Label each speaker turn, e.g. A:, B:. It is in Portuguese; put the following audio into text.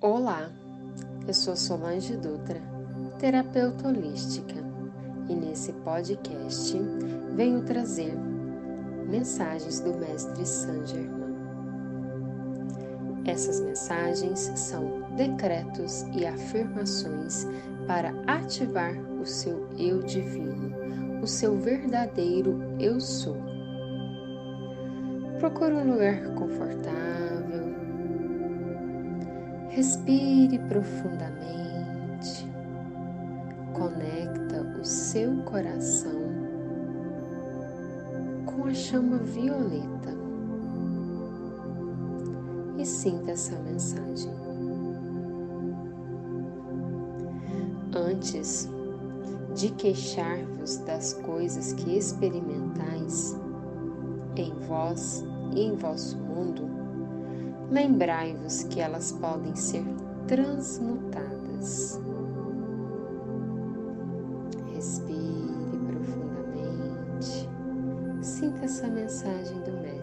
A: Olá, eu sou Solange Dutra, terapeuta holística, e nesse podcast venho trazer mensagens do Mestre Saint Germain. Essas mensagens são decretos e afirmações para ativar o seu eu divino, o seu verdadeiro eu sou. Procure um lugar confortável Respire profundamente. Conecta o seu coração com a chama violeta e sinta essa mensagem. Antes de queixar-vos das coisas que experimentais em vós e em vosso mundo, lembrai-vos que elas podem ser transmutadas. Respire profundamente. Sinta essa mensagem do Mestre.